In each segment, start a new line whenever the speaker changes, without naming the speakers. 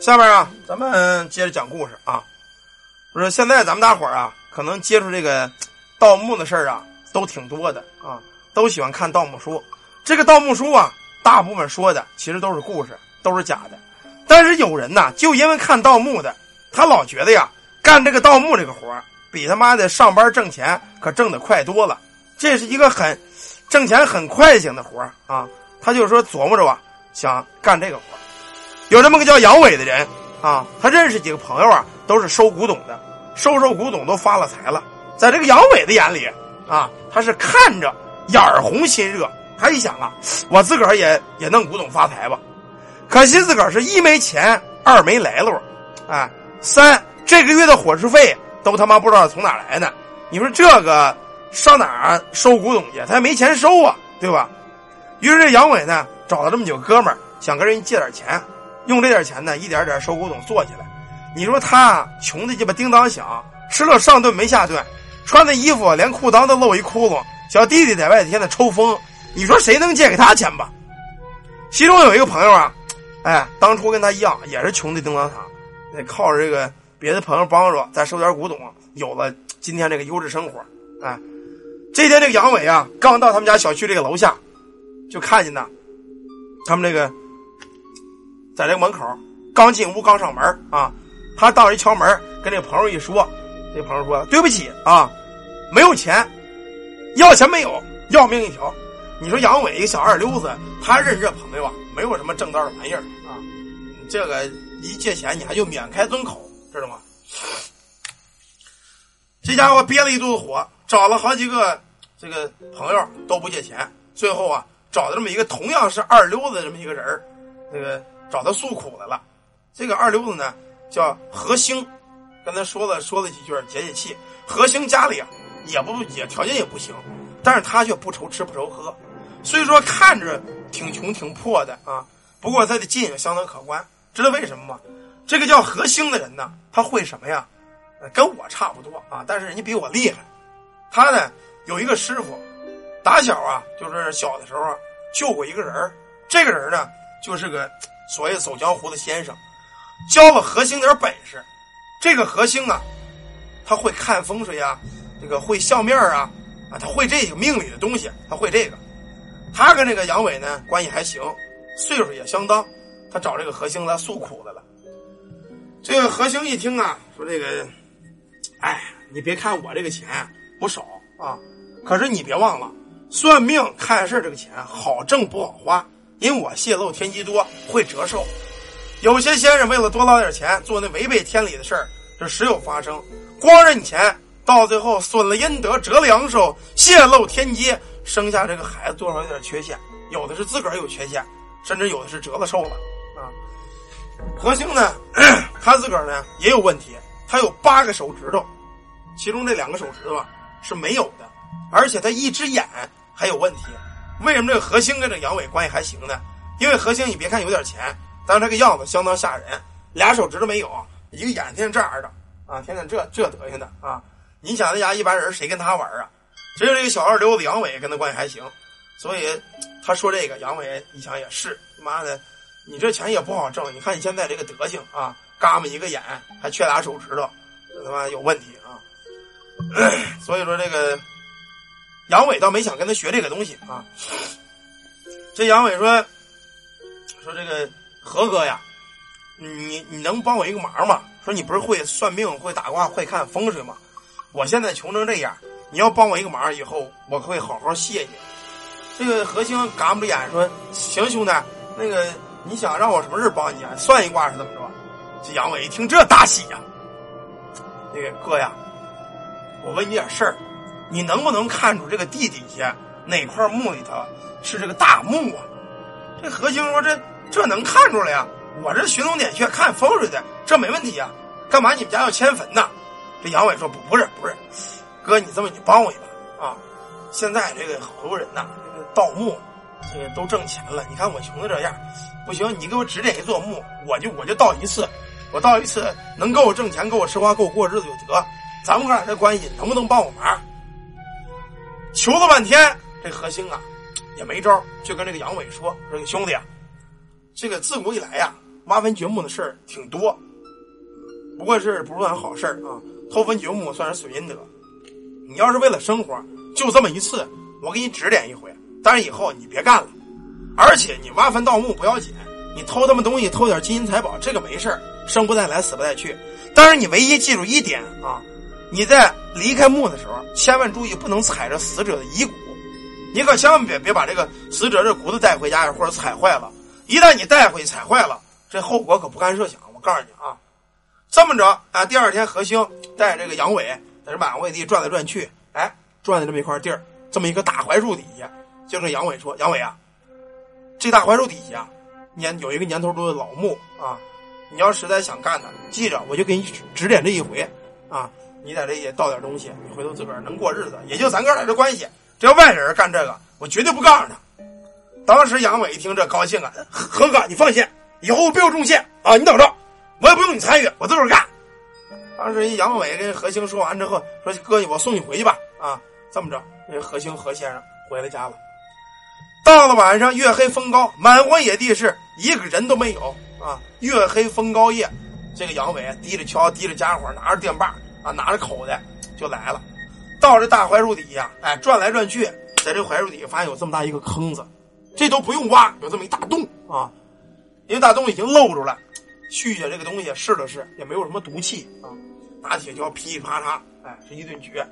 下边啊，咱们接着讲故事啊。不是现在咱们大伙儿啊，可能接触这个盗墓的事儿啊，都挺多的啊，都喜欢看盗墓书。这个盗墓书啊，大部分说的其实都是故事，都是假的。但是有人呐，就因为看盗墓的，他老觉得呀，干这个盗墓这个活儿比他妈的上班挣钱可挣得快多了。这是一个很挣钱很快型的活儿啊，他就说琢磨着啊，想干这个活儿。有这么个叫杨伟的人啊，他认识几个朋友啊，都是收古董的，收收古董都发了财了。在这个杨伟的眼里啊，他是看着眼红心热。他一想啊，我自个儿也也弄古董发财吧。可惜自个儿是一没钱，二没来路，哎，三这个月的伙食费都他妈不知道从哪来的。你说这个上哪儿收古董去？他也没钱收啊，对吧？于是这杨伟呢，找了这么几个哥们儿，想跟人借点钱。用这点钱呢，一点点收古董做起来。你说他穷的鸡巴叮当响，吃了上顿没下顿，穿的衣服连裤裆都露一窟窿。小弟弟在外头天天抽风，你说谁能借给他钱吧？其中有一个朋友啊，哎，当初跟他一样，也是穷的叮当响，得靠着这个别的朋友帮助，再收点古董，有了今天这个优质生活。哎，这天这个杨伟啊，刚到他们家小区这个楼下，就看见呢，他们这个。在这个门口，刚进屋刚上门啊，他到一敲门，跟那朋友一说，那朋友说：“对不起啊，没有钱，要钱没有，要命一条。”你说杨伟一个小二流子，他认识这朋友啊，没有什么正道的玩意儿啊。这个一借钱，你还就免开尊口，知道吗？这家伙憋了一肚子火，找了好几个这个朋友都不借钱，最后啊，找这么一个同样是二流子这么一个人那个。找他诉苦来了，这个二流子呢叫何兴，跟他说了说了几句解解气。何兴家里啊也不也条件也不行，但是他却不愁吃不愁喝，虽说看着挺穷挺破的啊，不过他的劲也相当可观。知道为什么吗？这个叫何兴的人呢，他会什么呀？跟我差不多啊，但是人家比我厉害。他呢有一个师傅，打小啊就是小的时候救过一个人这个人呢就是个。所谓走江湖的先生，教了何兴点本事。这个何兴啊，他会看风水啊，这个会相面啊，啊，他会这个命理的东西，他会这个。他跟这个杨伟呢关系还行，岁数也相当。他找这个何兴来诉苦来了。这个何兴一听啊，说这个，哎，你别看我这个钱不少啊，可是你别忘了，算命看事这个钱好挣不好花。因我泄露天机多，会折寿。有些先生为了多捞点钱，做那违背天理的事儿，这时有发生。光认钱，到最后损了阴德，折了阳寿，泄露天机，生下这个孩子多少有点缺陷。有的是自个儿有缺陷，甚至有的是折了寿了啊。何兴呢，他自个儿呢也有问题，他有八个手指头，其中这两个手指头啊是没有的，而且他一只眼还有问题。为什么这个何兴跟这杨伟关系还行呢？因为何兴，你别看有点钱，但是这个样子相当吓人，俩手指头没有，一个眼睛这样的啊，天天这这德行的啊！你想那家一般人谁跟他玩啊？只有这个小二流子杨伟跟他关系还行，所以他说这个杨伟一想也是，妈的，你这钱也不好挣。你看你现在这个德行啊，嘎巴一个眼，还缺俩手指头，这他妈有问题啊！所以说这个。杨伟倒没想跟他学这个东西啊。这杨伟说：“说这个何哥呀，你你能帮我一个忙吗？说你不是会算命、会打卦、会看风水吗？我现在穷成这样，你要帮我一个忙，以后我会好好谢谢。”这个何兴嘎巴着眼说：“行，兄弟，那个你想让我什么事帮你啊？算一卦是怎么着？”这杨伟一听这大喜呀，那个哥呀，我问你点事儿。你能不能看出这个地底下哪块墓里头是这个大墓啊？这何兴说：“这这能看出来呀，我这寻龙点穴看风水的，这没问题啊。干嘛你们家要迁坟呢？”这杨伟说：“不不是不是，哥，你这么你帮我一把啊！现在这个好多人呐，这个盗墓，这个都挣钱了。你看我穷的这样，不行，你给我指点一座墓，我就我就盗一次，我盗一次能够我挣钱，够我吃花，够我过日子就得。咱们哥俩这关系，能不能帮我忙？”求了半天，这何兴啊也没招，就跟这个杨伟说：“说兄弟啊，这个自古以来呀，挖坟掘墓的事儿挺多，不过是不算好事啊。偷坟掘墓算是损阴德。你要是为了生活，就这么一次，我给你指点一回。但是以后你别干了。而且你挖坟盗墓不要紧，你偷他们东西，偷点金银财宝，这个没事生不带来，死不带去。但是你唯一记住一点啊，你在离开墓的时候，千万注意不能踩着死者的遗骨。你可千万别别把这个死者这骨头带回家呀或者踩坏了。一旦你带回去踩坏了，这后果可不堪设想。我告诉你啊，这么着啊，第二天何兴带这个杨伟在这满外地转来转去，哎，转的这么一块地儿，这么一个大槐树底下，就跟杨伟说：“杨伟啊，这大槐树底下年有一个年头多的老墓啊，你要实在想干的，记着，我就给你指点这一回啊，你在这也倒点东西，你回头自个儿能过日子，也就咱哥俩这关系。这要外人干这个，我绝对不告诉他。”当时杨伟一听这高兴啊，何哥你放心，以后不用重谢啊，你等着，我也不用你参与，我自个儿干。当时杨伟跟何兴说完之后说：“哥，我送你回去吧。”啊，这么着，这何兴何先生回了家了。到了晚上，月黑风高，满荒野地是一个人都没有啊。月黑风高夜，这个杨伟提着锹，提着家伙，拿着电棒啊，拿着口袋就来了。到这大槐树底下，哎，转来转去，在这槐树底下发现有这么大一个坑子。这都不用挖，有这么一大洞啊！因为大洞已经露出来，续下这个东西试了试，也没有什么毒气啊。拿铁锹噼里啪嚓，哎，是一顿掘。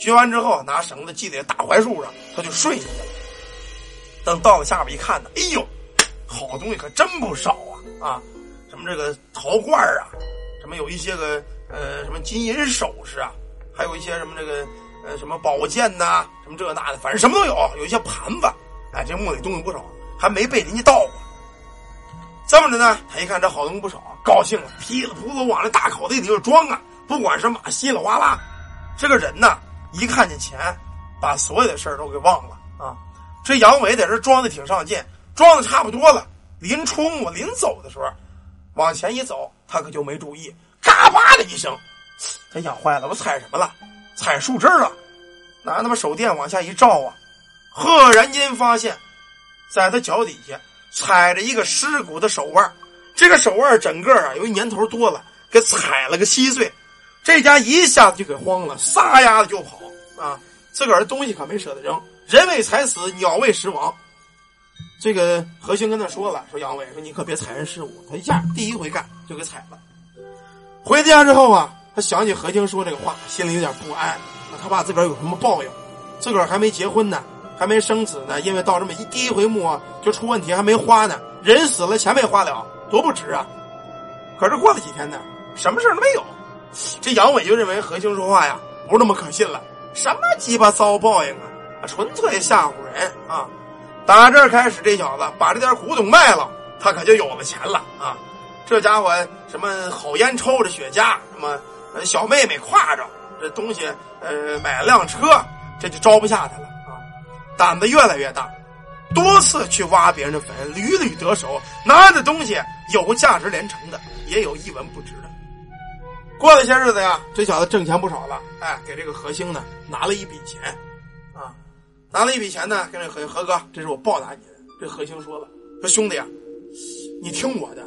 掘完之后，拿绳子系在大槐树上，他就睡下去了。等到了下边一看呢，哎呦，好东西可真不少啊！啊，什么这个陶罐啊，什么有一些个呃什么金银首饰啊，还有一些什么这个呃什么宝剑呐，什么这那的，反正什么都有，有一些盘子。哎，这墓里东西不少，还没被人家盗过。这么着呢，他一看这好东西不少，高兴了，噼里扑噜往那大口袋里头装啊！不管是马稀里哗啦，这个人呢，一看见钱，把所有的事儿都给忘了啊！这杨伟在这装的挺上劲，装的差不多了，临出墓临走的时候，往前一走，他可就没注意，啪啪的一声，他想坏了，我踩什么了？踩树枝了！拿他妈手电往下一照啊！赫然间发现，在他脚底下踩着一个尸骨的手腕这个手腕整个啊，由于年头多了，给踩了个稀碎。这家一下子就给慌了，撒丫子就跑啊！自个儿的东西可没舍得扔，人为财死，鸟为食亡。这个何兴跟他说了，说杨伟说你可别踩人尸骨。他一下第一回干就给踩了。回家之后啊，他想起何兴说这个话，心里有点不安，他怕自个儿有什么报应，自个儿还没结婚呢。还没生子呢，因为到这么一第一回墓啊，就出问题，还没花呢。人死了，钱没花了，多不值啊！可是过了几天呢，什么事都没有。这杨伟就认为何兴说话呀，不是那么可信了。什么鸡巴遭报应啊？纯粹吓唬人啊！打这儿开始，这小子把这点古董卖了，他可就有了钱了啊！这家伙什么好烟抽着雪茄，什么小妹妹挎着这东西，呃，买了辆车，这就招不下他了啊。胆子越来越大，多次去挖别人的坟，屡屡得手，拿的东西有价值连城的，也有一文不值的。过了些日子呀，这小子挣钱不少了，哎，给这个何兴呢拿了一笔钱，啊，拿了一笔钱呢，跟这何何哥，这是我报答你的。这何兴说了，说兄弟啊，你听我的，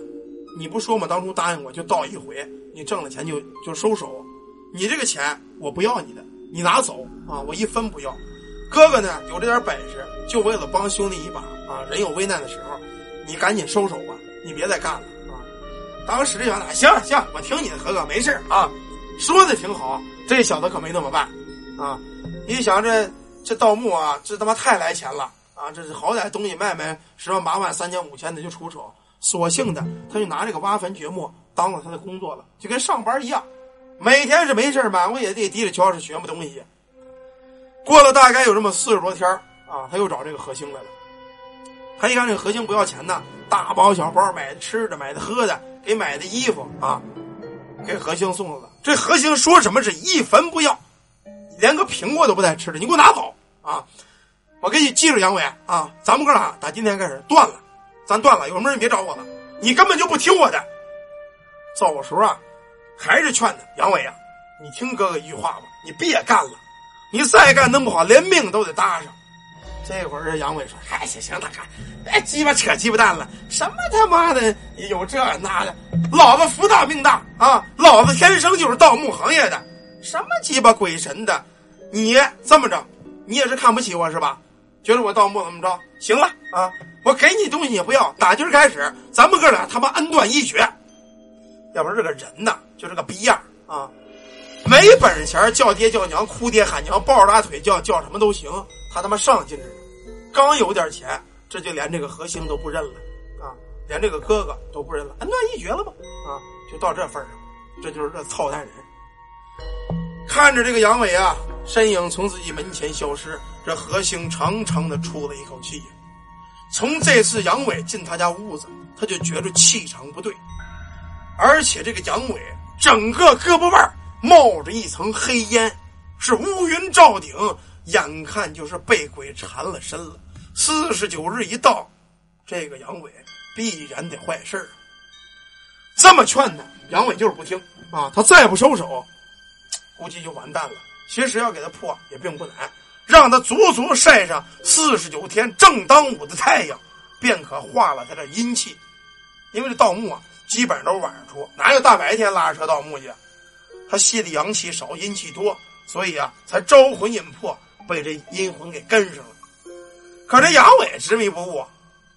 你不说吗？当初答应我就倒一回，你挣了钱就就收手，你这个钱我不要你的，你拿走啊，我一分不要。哥哥呢，有这点本事，就为了帮兄弟一把啊！人有危难的时候，你赶紧收手吧，你别再干了啊！当时这小子，行行，我听你的，哥哥没事啊，说的挺好。这小子可没那么办啊！一想这这盗墓啊，这他妈太来钱了啊！这是好歹东西卖卖十万八万三千五千的就出手，索性的他就拿这个挖坟掘墓当了他的工作了，就跟上班一样，每天是没事满屋野地提着锹是掘墓东西。过了大概有这么四十多天啊，他又找这个何兴来了。他一看这个何兴不要钱呢，大包小包买的吃的、买的喝的，给买的衣服啊，给何兴送了。这何兴说什么是一分不要，连个苹果都不带吃的，你给我拿走啊！我给你记住，杨伟啊，咱们哥俩打今天开始断了，咱断了，有什么你别找我了，你根本就不听我的。走时候啊，还是劝他杨伟啊，你听哥哥一句话吧，你别干了。你再干那么不好，连命都得搭上。这会儿这杨伟说：“哎，行行，大哥，别鸡巴扯鸡巴蛋了，什么他妈的有这那的，老子福大命大啊，老子天生就是盗墓行业的，什么鸡巴鬼神的，你这么着，你也是看不起我是吧？觉得我盗墓怎么着？行了啊，我给你东西你不要，打今儿开始，咱们哥俩他妈恩断义绝。要不是这个人呐，就这个逼样啊，没本钱叫爹叫娘，哭爹喊娘，抱着大腿叫叫什么都行。”他他妈上进着呢，刚有点钱，这就连这个何兴都不认了啊，连这个哥哥都不认了，恩断义绝了吗？啊，就到这份上，这就是这操蛋人。看着这个杨伟啊，身影从自己门前消失，这何兴长长的出了一口气。从这次杨伟进他家屋子，他就觉着气场不对，而且这个杨伟整个胳膊腕冒着一层黑烟，是乌云罩顶。眼看就是被鬼缠了身了，四十九日一到，这个杨伟必然得坏事这么劝他，杨伟就是不听啊！他再不收手，估计就完蛋了。其实要给他破也并不难，让他足足晒上四十九天正当午的太阳，便可化了他的阴气。因为这盗墓啊，基本都是晚上出，哪有大白天拉着车盗墓去？他吸的阳气少，阴气多，所以啊，才招魂引魄。被这阴魂给跟上了，可这杨伟执迷不悟，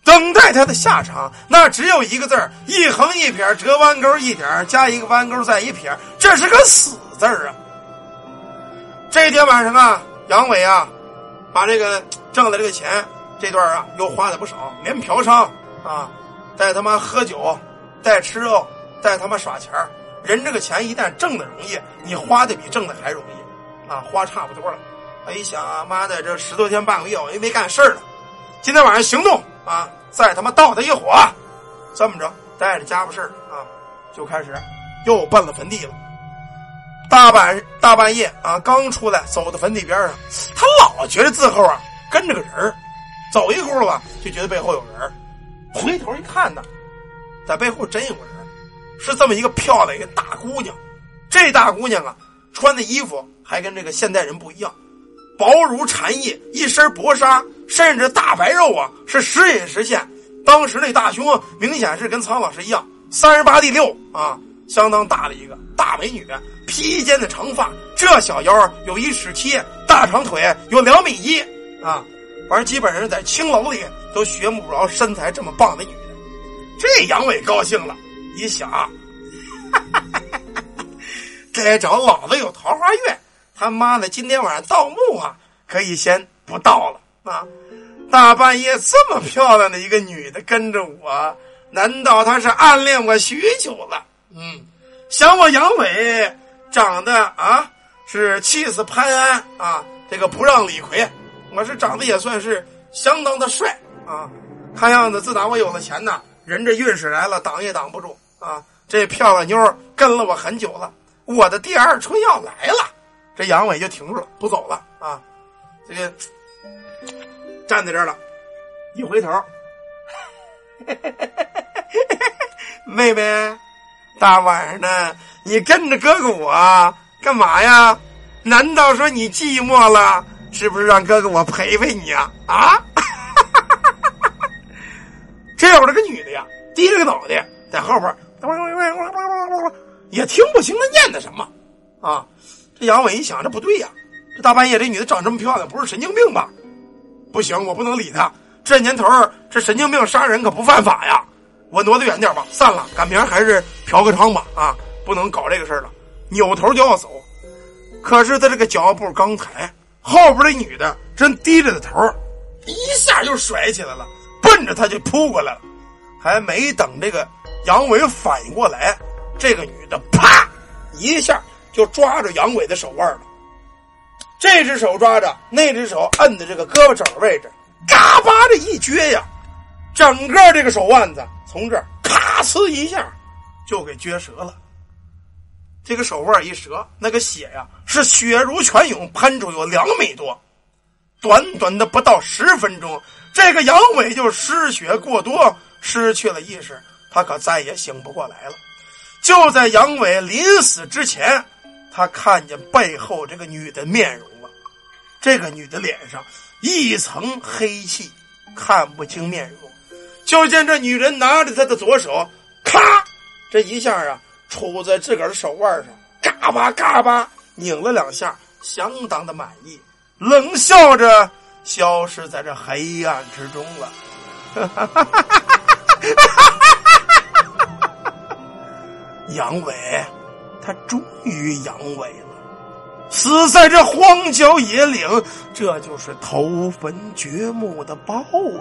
等待他的下场，那只有一个字儿：一横一撇，折弯钩一点，加一个弯钩再一撇，这是个死字儿啊！这天晚上啊，杨伟啊，把这个挣的这个钱，这段啊又花了不少，连嫖娼啊，带他妈喝酒，带吃肉，带他妈耍钱人这个钱一旦挣的容易，你花的比挣的还容易啊，花差不多了。他一想，妈的，这十多天半个月我也没干事儿了，今天晚上行动啊，再他妈倒他一伙，这么着带着家伙事儿啊，就开始又奔了坟地了。大半大半夜啊，刚出来走到坟地边上，他老觉得自后啊跟着个人，走一会儿吧就觉得背后有人，回头一看呢，在背后真有人，是这么一个漂亮一个大姑娘。这大姑娘啊，穿的衣服还跟这个现代人不一样。薄如蝉翼，一身薄纱，甚至大白肉啊，是时隐时现。当时那大胸明显是跟苍老师一样，三十八 D 六啊，相当大的一个大美女，披肩的长发，这小腰有一尺七，大长腿有两米一啊，反正基本上在青楼里都学不着身材这么棒的女的。这杨伟高兴了，一想，哈哈哈该找老子有桃花运。他妈的，今天晚上盗墓啊，可以先不盗了啊！大半夜这么漂亮的一个女的跟着我，难道她是暗恋我许久了？嗯，想我杨伟长得啊是气死潘安啊，这个不让李逵，我是长得也算是相当的帅啊。看样子自打我有了钱呐，人这运势来了，挡也挡不住啊！这漂亮妞跟了我很久了，我的第二春要来了。这杨伟就停住了，不走了啊！这个站在这儿了，一回头，妹妹，大晚上的你跟着哥哥我干嘛呀？难道说你寂寞了？是不是让哥哥我陪陪你呀？啊！这会儿这个女的呀，低着个脑袋在后边，也听不清他念的什么啊。这杨伟一想，这不对呀！这大半夜，这女的长这么漂亮，不是神经病吧？不行，我不能理她。这年头，这神经病杀人可不犯法呀！我挪得远点吧，散了，赶明儿还是嫖个娼吧！啊，不能搞这个事儿了。扭头就要走，可是他这个脚步刚抬，后边这女的正低着的头，一下就甩起来了，奔着他就扑过来了。还没等这个杨伟反应过来，这个女的啪一下。就抓着杨伟的手腕了，这只手抓着，那只手摁的这个胳膊肘位置，嘎巴的一撅呀，整个这个手腕子从这儿咔呲一下就给撅折了。这个手腕一折，那个血呀是血如泉涌，喷出有两米多。短短的不到十分钟，这个杨伟就失血过多，失去了意识，他可再也醒不过来了。就在杨伟临死之前。他看见背后这个女的面容了，这个女的脸上一层黑气，看不清面容。就见这女人拿着她的左手，咔，这一下啊，杵在自个儿的手腕上，嘎巴嘎巴拧了两下，相当的满意，冷笑着消失在这黑暗之中了。杨伟，他终于阳痿了。死在这荒郊野岭，这就是头坟掘墓的报应。